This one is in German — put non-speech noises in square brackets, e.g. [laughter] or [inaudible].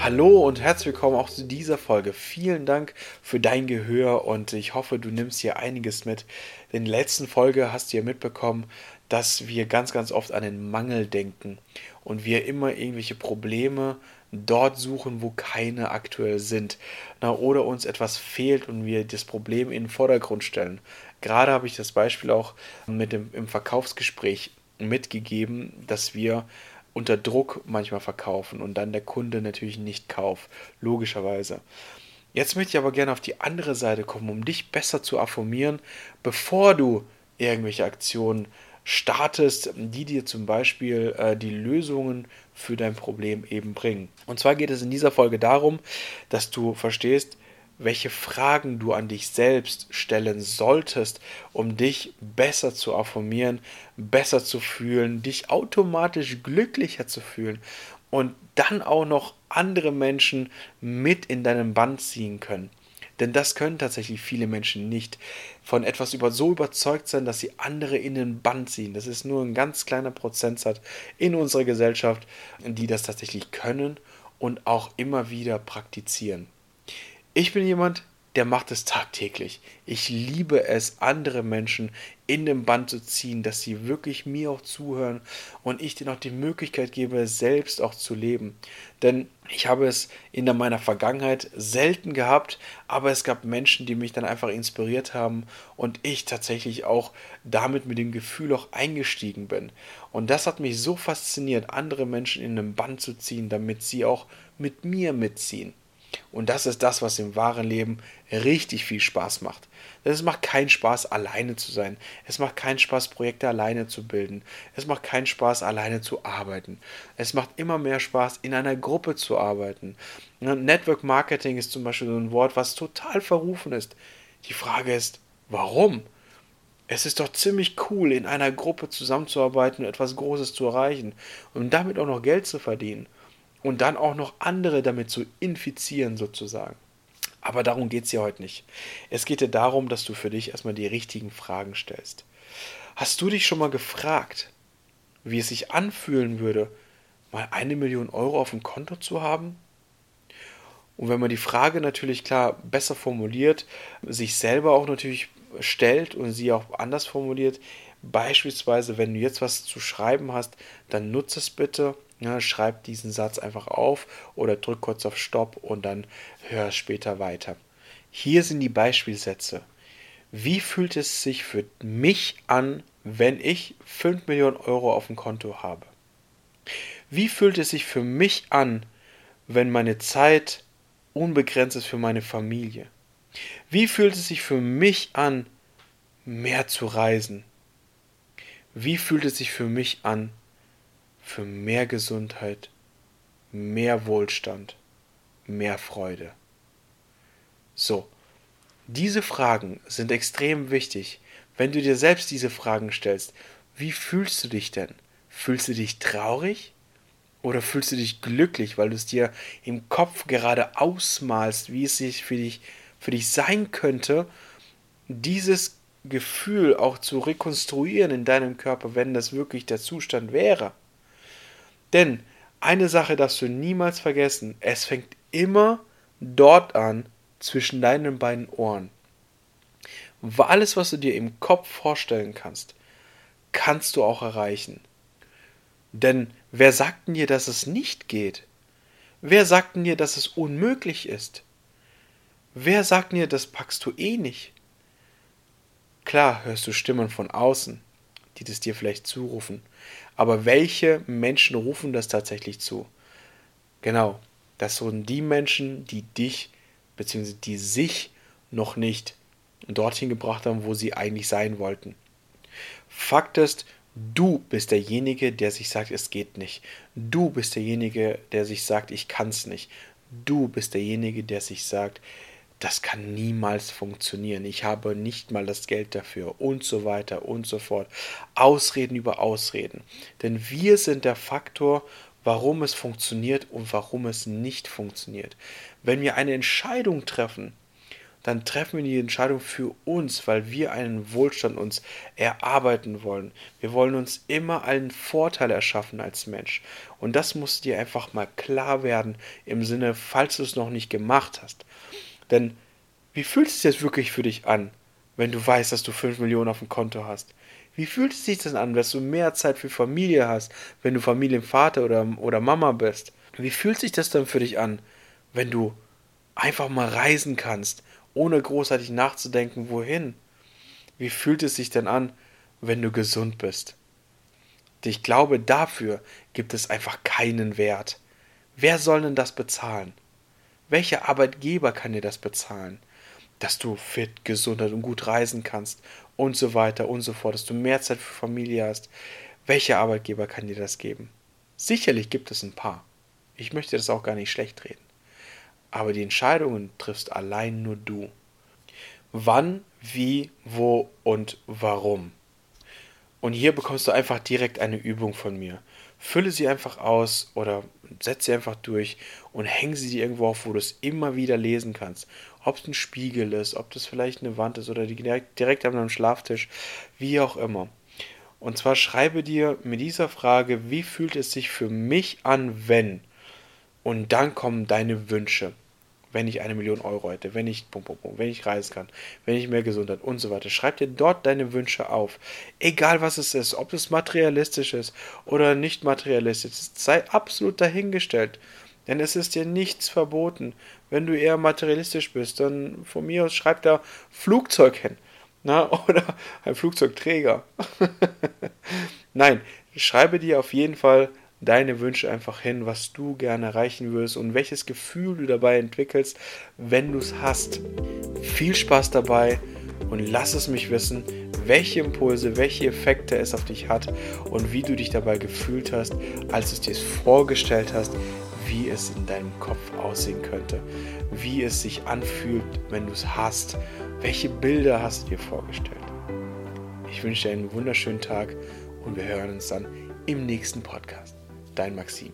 Hallo und herzlich willkommen auch zu dieser Folge. Vielen Dank für dein Gehör und ich hoffe, du nimmst hier einiges mit. In der letzten Folge hast du ja mitbekommen, dass wir ganz, ganz oft an den Mangel denken und wir immer irgendwelche Probleme dort suchen, wo keine aktuell sind. Na, oder uns etwas fehlt und wir das Problem in den Vordergrund stellen. Gerade habe ich das Beispiel auch mit dem, im Verkaufsgespräch mitgegeben, dass wir unter Druck manchmal verkaufen und dann der Kunde natürlich nicht kauft, logischerweise. Jetzt möchte ich aber gerne auf die andere Seite kommen, um dich besser zu affirmieren, bevor du irgendwelche Aktionen startest, die dir zum Beispiel äh, die Lösungen für dein Problem eben bringen. Und zwar geht es in dieser Folge darum, dass du verstehst, welche Fragen du an dich selbst stellen solltest, um dich besser zu affirmieren, besser zu fühlen, dich automatisch glücklicher zu fühlen und dann auch noch andere Menschen mit in deinem Band ziehen können. Denn das können tatsächlich viele Menschen nicht von etwas über so überzeugt sein, dass sie andere in den Band ziehen. Das ist nur ein ganz kleiner Prozentsatz in unserer Gesellschaft, die das tatsächlich können und auch immer wieder praktizieren. Ich bin jemand, der macht es tagtäglich. Ich liebe es, andere Menschen in den Band zu ziehen, dass sie wirklich mir auch zuhören und ich denen auch die Möglichkeit gebe, selbst auch zu leben. Denn ich habe es in meiner Vergangenheit selten gehabt, aber es gab Menschen, die mich dann einfach inspiriert haben und ich tatsächlich auch damit mit dem Gefühl auch eingestiegen bin. Und das hat mich so fasziniert, andere Menschen in den Band zu ziehen, damit sie auch mit mir mitziehen. Und das ist das, was im wahren Leben richtig viel Spaß macht. Es macht keinen Spaß, alleine zu sein. Es macht keinen Spaß, Projekte alleine zu bilden. Es macht keinen Spaß, alleine zu arbeiten. Es macht immer mehr Spaß, in einer Gruppe zu arbeiten. Network Marketing ist zum Beispiel so ein Wort, was total verrufen ist. Die Frage ist, warum? Es ist doch ziemlich cool, in einer Gruppe zusammenzuarbeiten und etwas Großes zu erreichen und damit auch noch Geld zu verdienen und dann auch noch andere damit zu infizieren sozusagen. Aber darum geht es ja heute nicht. Es geht dir darum, dass du für dich erstmal die richtigen Fragen stellst. Hast du dich schon mal gefragt, wie es sich anfühlen würde, mal eine Million Euro auf dem Konto zu haben? Und wenn man die Frage natürlich klar besser formuliert, sich selber auch natürlich stellt und sie auch anders formuliert, beispielsweise wenn du jetzt was zu schreiben hast, dann nutze es bitte ja, schreib diesen Satz einfach auf oder drück kurz auf Stopp und dann hör später weiter. Hier sind die Beispielsätze. Wie fühlt es sich für mich an, wenn ich 5 Millionen Euro auf dem Konto habe? Wie fühlt es sich für mich an, wenn meine Zeit unbegrenzt ist für meine Familie? Wie fühlt es sich für mich an, mehr zu reisen? Wie fühlt es sich für mich an, für mehr Gesundheit, mehr Wohlstand, mehr Freude. So, diese Fragen sind extrem wichtig. Wenn du dir selbst diese Fragen stellst, wie fühlst du dich denn? Fühlst du dich traurig? Oder fühlst du dich glücklich, weil du es dir im Kopf gerade ausmalst, wie es sich für dich, für dich sein könnte, dieses Gefühl auch zu rekonstruieren in deinem Körper, wenn das wirklich der Zustand wäre? Denn eine Sache darfst du niemals vergessen, es fängt immer dort an, zwischen deinen beiden Ohren. Alles, was du dir im Kopf vorstellen kannst, kannst du auch erreichen. Denn wer sagt denn dir, dass es nicht geht? Wer sagt denn dir, dass es unmöglich ist? Wer sagt dir, das packst du eh nicht? Klar hörst du Stimmen von außen, die das dir vielleicht zurufen. Aber welche Menschen rufen das tatsächlich zu? Genau, das sind die Menschen, die dich bzw. die sich noch nicht dorthin gebracht haben, wo sie eigentlich sein wollten. Fakt ist, du bist derjenige, der sich sagt, es geht nicht. Du bist derjenige, der sich sagt, ich kann es nicht. Du bist derjenige, der sich sagt, das kann niemals funktionieren. Ich habe nicht mal das Geld dafür und so weiter und so fort. Ausreden über Ausreden. Denn wir sind der Faktor, warum es funktioniert und warum es nicht funktioniert. Wenn wir eine Entscheidung treffen, dann treffen wir die Entscheidung für uns, weil wir einen Wohlstand uns erarbeiten wollen. Wir wollen uns immer einen Vorteil erschaffen als Mensch. Und das muss dir einfach mal klar werden im Sinne, falls du es noch nicht gemacht hast. Denn wie fühlt es sich jetzt wirklich für dich an, wenn du weißt, dass du 5 Millionen auf dem Konto hast? Wie fühlt es sich das an, dass du mehr Zeit für Familie hast, wenn du Familienvater oder, oder Mama bist? Wie fühlt sich das dann für dich an, wenn du einfach mal reisen kannst, ohne großartig nachzudenken, wohin? Wie fühlt es sich denn an, wenn du gesund bist? Ich glaube, dafür gibt es einfach keinen Wert. Wer soll denn das bezahlen? Welcher Arbeitgeber kann dir das bezahlen? Dass du fit, gesund und gut reisen kannst und so weiter und so fort, dass du mehr Zeit für Familie hast. Welcher Arbeitgeber kann dir das geben? Sicherlich gibt es ein paar. Ich möchte das auch gar nicht schlecht reden. Aber die Entscheidungen triffst allein nur du. Wann, wie, wo und warum. Und hier bekommst du einfach direkt eine Übung von mir. Fülle sie einfach aus oder setze sie einfach durch und hänge sie dir irgendwo auf, wo du es immer wieder lesen kannst. Ob es ein Spiegel ist, ob das vielleicht eine Wand ist oder direkt, direkt an deinem Schlaftisch, wie auch immer. Und zwar schreibe dir mit dieser Frage, wie fühlt es sich für mich an, wenn? Und dann kommen deine Wünsche. Wenn ich eine Million Euro hätte, wenn ich, bum, bum, bum, wenn ich reisen kann, wenn ich mehr Gesundheit und so weiter. Schreib dir dort deine Wünsche auf. Egal was es ist, ob es materialistisch ist oder nicht materialistisch ist, sei absolut dahingestellt. Denn es ist dir nichts verboten. Wenn du eher materialistisch bist, dann von mir aus schreib da Flugzeug hin. Na, [laughs] oder ein Flugzeugträger. [laughs] Nein, schreibe dir auf jeden Fall deine Wünsche einfach hin, was du gerne erreichen würdest und welches Gefühl du dabei entwickelst, wenn du es hast. Viel Spaß dabei und lass es mich wissen, welche Impulse, welche Effekte es auf dich hat und wie du dich dabei gefühlt hast, als du es dir vorgestellt hast, wie es in deinem Kopf aussehen könnte, wie es sich anfühlt, wenn du es hast, welche Bilder hast du dir vorgestellt. Ich wünsche dir einen wunderschönen Tag und wir hören uns dann im nächsten Podcast. Dein Maxim.